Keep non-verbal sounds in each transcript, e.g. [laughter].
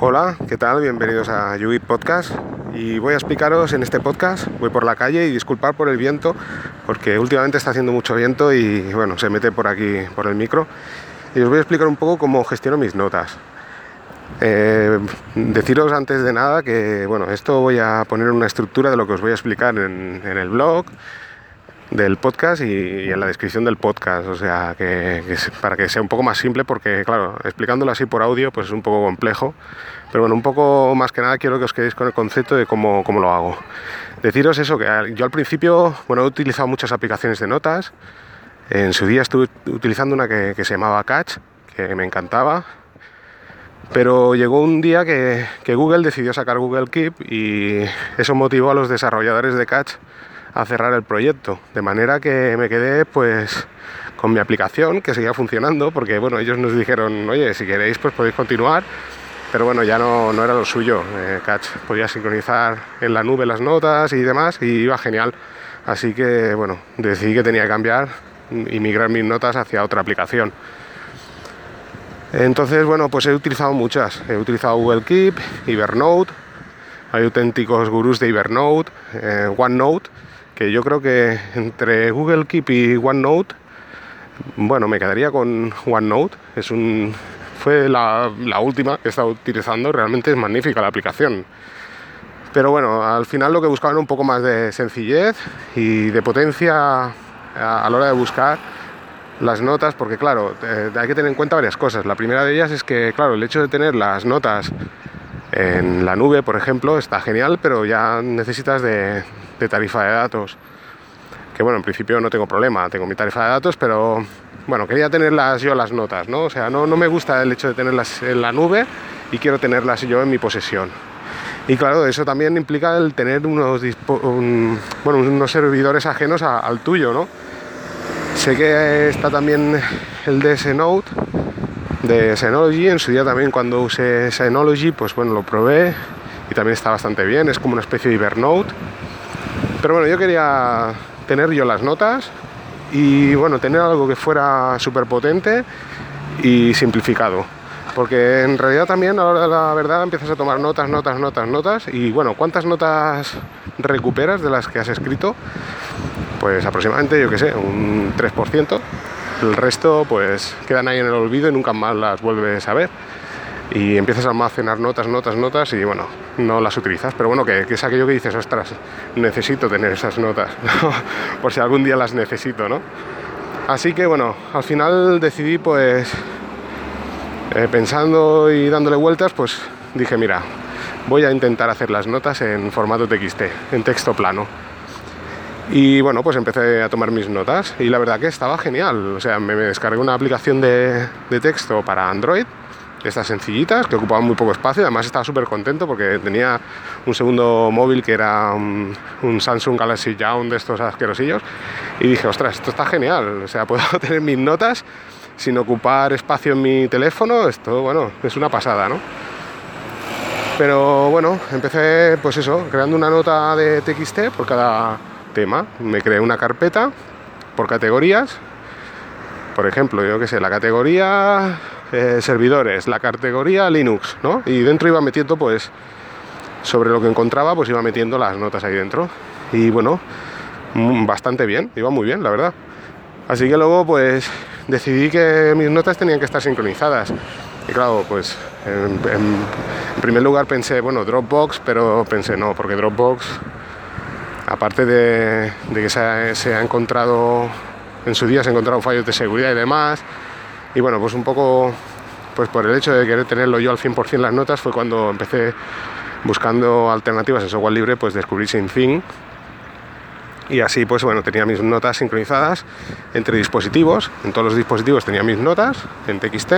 Hola, ¿qué tal? Bienvenidos a Yui Podcast. Y voy a explicaros en este podcast, voy por la calle y disculpar por el viento, porque últimamente está haciendo mucho viento y bueno, se mete por aquí, por el micro. Y os voy a explicar un poco cómo gestiono mis notas. Eh, deciros antes de nada que bueno, esto voy a poner una estructura de lo que os voy a explicar en, el blog del podcast y, en la descripción del podcast, o sea, que, para que sea un poco más simple, porque claro, explicándolo así por audio pues es un poco complejo, pero bueno, un poco más que nada quiero que os quedéis con el concepto de cómo, cómo lo hago. Deciros eso, que yo al principio, bueno, he utilizado muchas aplicaciones de notas, en su día estuve utilizando una que, que se llamaba Catch, que me encantaba, pero llegó un día que, Google decidió sacar Google Keep y eso motivó a los desarrolladores de Catch a cerrar el proyecto. De manera que me quedé pues con mi aplicación que seguía funcionando porque bueno, ellos nos dijeron, oye, si queréis pues podéis continuar. Pero bueno, ya no, no era lo suyo. Eh, Catch podía sincronizar en la nube las notas y demás y iba genial. Así que bueno, decidí que tenía que cambiar y migrar mis notas hacia otra aplicación. Entonces, bueno, pues he utilizado muchas. He utilizado Google Keep, Evernote, hay auténticos gurús de Evernote, eh, OneNote, que yo creo que entre Google Keep y OneNote, bueno, me quedaría con OneNote. Es un, fue la, última que he estado utilizando, realmente es magnífica la aplicación. Pero bueno, al final lo que buscaba era un poco más de sencillez y de potencia a la hora de buscar las notas, porque claro, eh, hay que tener en cuenta varias cosas. La primera de ellas es que, claro, el hecho de tener las notas en la nube, por ejemplo, está genial, pero ya necesitas de, tarifa de datos. Que bueno, en principio no tengo problema, tengo mi tarifa de datos, pero bueno, quería tenerlas yo las notas, ¿no? O sea, no, no me gusta el hecho de tenerlas en la nube y quiero tenerlas yo en mi posesión. Y claro, eso también implica el tener unos, bueno, unos servidores ajenos al tuyo, ¿no? Sé que está también el de Synology, de Synology. En su día también cuando usé Synology, pues bueno, lo probé y también está bastante bien. Es como una especie de Evernote. Pero bueno, yo quería tener yo las notas y bueno, tener algo que fuera súper potente y simplificado. Porque en realidad también, ahora la verdad, empiezas a tomar notas, notas, notas, notas. Y bueno, ¿cuántas notas recuperas de las que has escrito? pues aproximadamente, yo que sé, un 3%. El resto pues quedan ahí en el olvido y nunca más las vuelves a ver. Y empiezas a almacenar notas, notas, notas y bueno, no las utilizas. Pero bueno, que, es aquello que dices, ostras, necesito tener esas notas, [laughs] por si algún día las necesito, ¿no? Así que bueno, al final decidí pues, eh, pensando y dándole vueltas, pues dije, mira, voy a intentar hacer las notas en formato TXT, en texto plano. Y bueno, pues empecé a tomar mis notas y la verdad que estaba genial. O sea, me, descargué una aplicación de, texto para Android, estas sencillitas, que ocupaban muy poco espacio. Además estaba súper contento porque tenía un segundo móvil que era un, Samsung Galaxy Young de estos asquerosillos. Y dije, ostras, esto está genial. O sea, [laughs] puedo tener mis notas sin ocupar espacio en mi teléfono. Esto, bueno, es una pasada, ¿no? Pero bueno, empecé, pues eso, creando una nota de TXT por cada tema. Me creé una carpeta por categorías. Por ejemplo, yo que sé, la categoría eh, servidores, la categoría Linux, ¿no? Y dentro iba metiendo, pues, sobre lo que encontraba, pues iba metiendo las notas ahí dentro. Y bueno, mm, bastante bien, iba muy bien, la verdad. Así que luego, pues, decidí que mis notas tenían que estar sincronizadas. Y claro, pues, en, en primer lugar pensé, bueno, Dropbox, pero pensé no, porque Dropbox aparte de, que se ha, encontrado, en su día se encontraron fallos de seguridad y demás, y bueno, pues un poco, pues por el hecho de querer tenerlo yo al 100% las notas, fue cuando empecé buscando alternativas en software libre, pues descubrí SyncThing, y así pues bueno tenía mis notas sincronizadas entre dispositivos. En todos los dispositivos tenía mis notas en TXT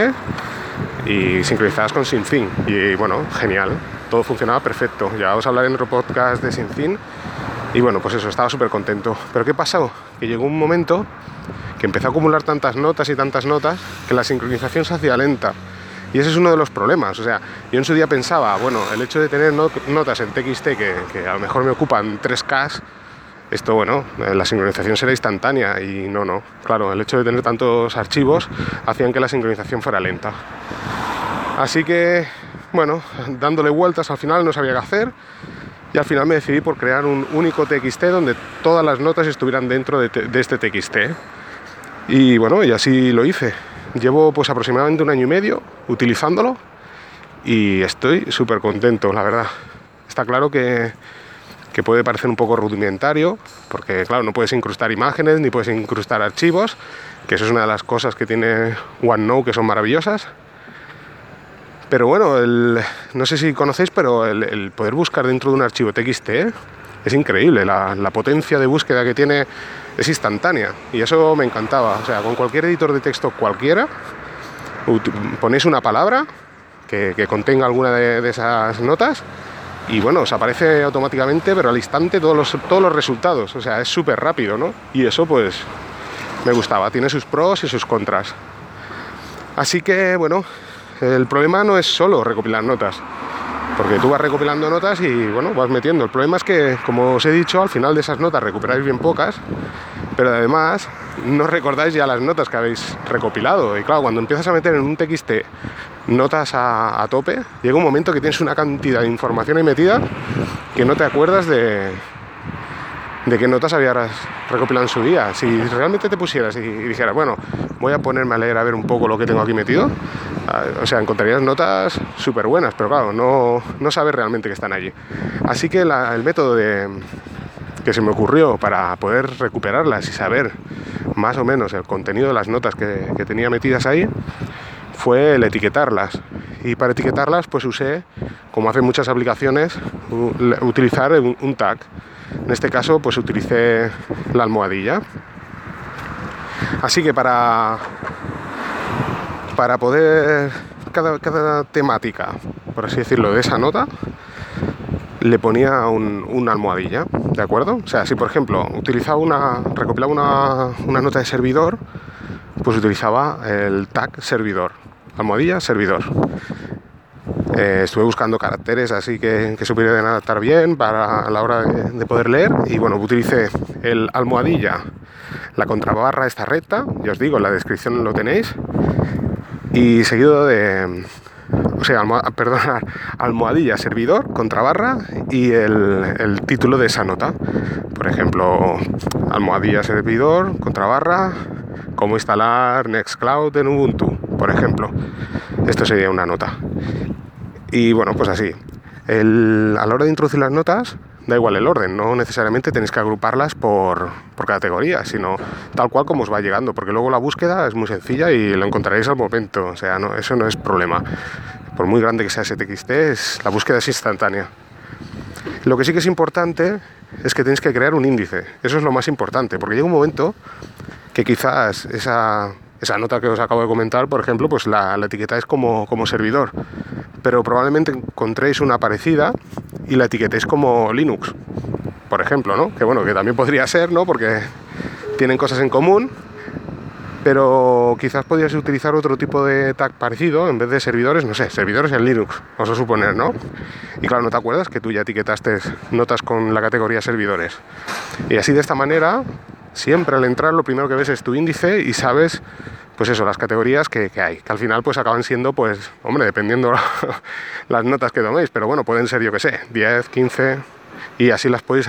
y sincronizadas con SyncThing y bueno genial. Todo funcionaba perfecto. Ya os hablaré en otro podcast de SyncThing y bueno, pues eso, estaba súper contento. Pero ¿qué pasó? Que llegó un momento que empezó a acumular tantas notas y tantas notas que la sincronización se hacía lenta. Y ese es uno de los problemas. O sea, yo en su día pensaba, bueno, el hecho de tener notas en TXT que, que, a lo mejor me ocupan 3K, esto, bueno, eh, la sincronización será instantánea y no, no. Claro, el hecho de tener tantos archivos hacían que la sincronización fuera lenta. Así que, bueno, dándole vueltas al final no sabía qué hacer y al final me decidí por crear un único TXT donde todas las notas estuvieran dentro de, este TXT. Y bueno, y así lo hice. Llevo pues aproximadamente un año y medio utilizándolo y estoy súper contento, la verdad. Está claro que, que, puede parecer un poco rudimentario, porque claro, no puedes incrustar imágenes ni puedes incrustar archivos, que eso es una de las cosas que tiene OneNote que son maravillosas. Pero bueno, no sé si conocéis, pero el, poder buscar dentro de un archivo TXT es increíble. La, potencia de búsqueda que tiene es instantánea y eso me encantaba. O sea, con cualquier editor de texto cualquiera, ponéis una palabra que, contenga alguna de, esas notas y bueno, os aparece automáticamente, pero al instante todos los, todos los resultados. O sea, es súper rápido, ¿no? Y eso pues me gustaba. Tiene sus pros y sus contras. Así que bueno, el problema no es solo recopilar notas, porque tú vas recopilando notas y bueno, vas metiendo. El problema es que, como os he dicho, al final de esas notas recuperáis bien pocas, pero además no recordáis ya las notas que habéis recopilado. Y claro, cuando empiezas a meter en un TXT notas a, tope, llega un momento que tienes una cantidad de información ahí metida que no te acuerdas de, de qué notas habías recopilado en su día. Si realmente te pusieras y, dijeras, bueno, voy a ponerme a leer a ver un poco lo que tengo aquí metido, ah, o sea, encontrarías notas súper buenas, pero claro, no, no sabes realmente que están allí. Así que el método de, que se me ocurrió para poder recuperarlas y saber más o menos el contenido de las notas que, tenía metidas ahí fue el etiquetarlas. Y para etiquetarlas pues usé, como hacen muchas aplicaciones, utilizar un tag. En este caso pues utilicé la almohadilla. Así que para, para poder cada, cada temática, por así decirlo, de esa nota, le ponía una almohadilla, ¿de acuerdo? O sea, si por ejemplo utilizaba una, recopilaba una, una nota de servidor, pues utilizaba el tag servidor, almohadilla servidor. Eh, estuve buscando caracteres así que, que se pudieran adaptar bien para la hora de, poder leer y bueno, utilicé el almohadilla, la contrabarra esta recta, ya os digo, en la descripción lo tenéis, y seguido de, o sea, [laughs] almohadilla servidor, contrabarra y el, el, título de esa nota. Por ejemplo, almohadilla servidor, contrabarra, cómo instalar Nextcloud en Ubuntu, por ejemplo. Esto sería una nota. Y bueno, pues así. a la hora de introducir las notas, da igual el orden, no necesariamente tenéis que agruparlas por, categoría, sino tal cual como os va llegando, porque luego la búsqueda es muy sencilla y lo encontraréis al momento, o sea, no, eso no es problema. Por muy grande que sea ese TXT, la búsqueda es instantánea. Lo que sí que es importante es que tenéis que crear un índice, eso es lo más importante, porque llega un momento que quizás esa, esa nota que os acabo de comentar, por ejemplo, pues la, la etiquetáis como, como servidor pero probablemente encontréis una parecida y la etiquetéis como Linux, por ejemplo, ¿no? Que bueno, que también podría ser, ¿no? Porque tienen cosas en común, pero quizás podrías utilizar otro tipo de tag parecido en vez de servidores, no sé, servidores en Linux, vamos a suponer, ¿no? Y claro, no te acuerdas que tú ya etiquetaste notas con la categoría servidores. Y así de esta manera, siempre al entrar lo primero que ves es tu índice y sabes pues eso, las categorías que, hay, que al final pues acaban siendo, pues, hombre, dependiendo [laughs] las notas que toméis, pero bueno, pueden ser, yo que sé, 10, 15, y así las podéis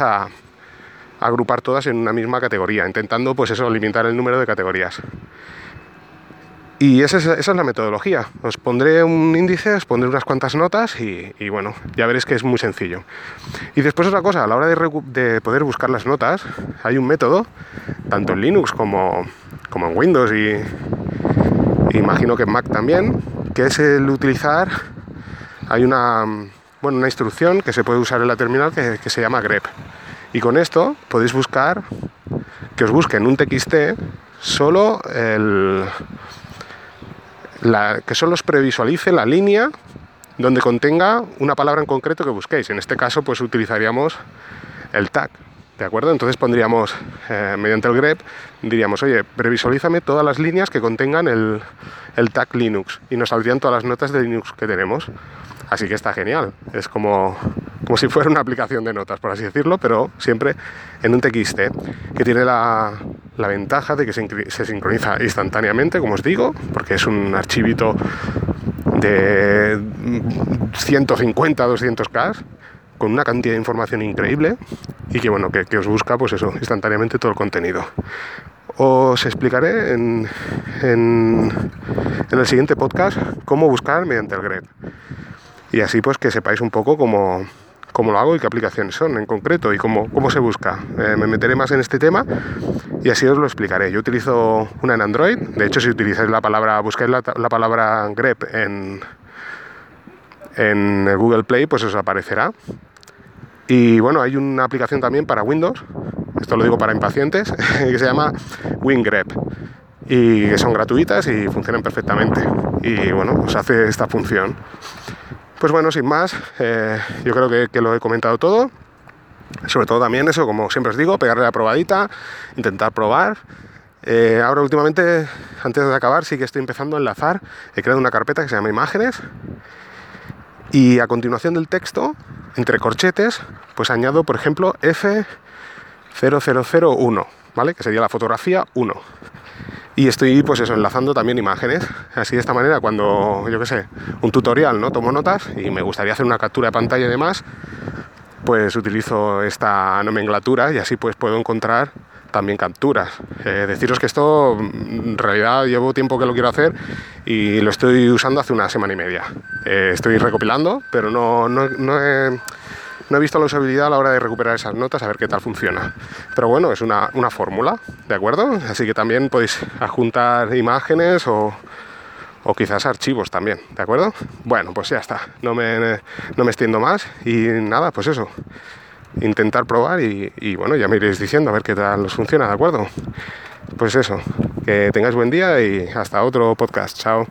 agrupar todas en una misma categoría, intentando, pues eso, limitar el número de categorías. Y esa es, la metodología. Os pondré un índice, os pondré unas cuantas notas y, bueno, ya veréis que es muy sencillo. Y después otra cosa, a la hora de, de poder buscar las notas, hay un método, tanto en Linux como, como en Windows y imagino que en Mac también, que es el utilizar, hay una, bueno, una instrucción que se puede usar en la terminal que, se llama grep. Y con esto podéis buscar, que os busquen un TXT solo el, la, que solo os previsualice la línea donde contenga una palabra en concreto que busquéis. En este caso, pues utilizaríamos el tag. ¿De acuerdo? Entonces pondríamos, eh, mediante el grep, diríamos, oye, previsualízame todas las líneas que contengan el, el, tag Linux y nos saldrían todas las notas de Linux que tenemos. Así que está genial. Es como, como si fuera una aplicación de notas, por así decirlo, pero siempre en un TXT, que tiene la, la ventaja de que se, se, sincroniza instantáneamente, como os digo, porque es un archivito de 150, 200K, con una cantidad de información increíble y que bueno, que, os busca pues eso, instantáneamente todo el contenido. Os explicaré en, en, el siguiente podcast cómo buscar mediante el grep. Y así pues que sepáis un poco cómo, cómo lo hago y qué aplicaciones son en concreto y cómo, cómo se busca. Eh, me meteré más en este tema y así os lo explicaré. Yo utilizo una en Android, de hecho si utilizáis la palabra, buscáis la, la palabra grep en, en Google Play, pues os aparecerá. Y bueno, hay una aplicación también para Windows, esto lo digo para impacientes, [laughs] que se llama WinGrep y que son gratuitas y funcionan perfectamente. Y bueno, os hace esta función. Pues bueno, sin más, eh, yo creo que, lo he comentado todo. Sobre todo también eso, como siempre os digo, pegarle la probadita, intentar probar. Eh, ahora últimamente, antes de acabar, sí que estoy empezando a enlazar. He creado una carpeta que se llama imágenes. Y a continuación del texto, entre corchetes, pues añado, por ejemplo, F0001, ¿vale? Que sería la fotografía 1 y estoy pues eso enlazando también imágenes así de esta manera cuando yo qué sé un tutorial no tomo notas y me gustaría hacer una captura de pantalla y demás pues utilizo esta nomenclatura y así pues puedo encontrar también capturas. Eh, deciros que esto en realidad llevo tiempo que lo quiero hacer y lo estoy usando hace una semana y media. Eh, estoy recopilando, pero no, no, no he visto la usabilidad a la hora de recuperar esas notas, a ver qué tal funciona. Pero bueno, es una, fórmula, ¿de acuerdo? Así que también podéis adjuntar imágenes o, o quizás archivos también, ¿de acuerdo? Bueno, pues ya está, no me, no me extiendo más y nada, pues eso, intentar probar y, bueno, ya me iréis diciendo a ver qué tal os funciona, ¿de acuerdo? Pues eso, que tengáis buen día y hasta otro podcast, chao.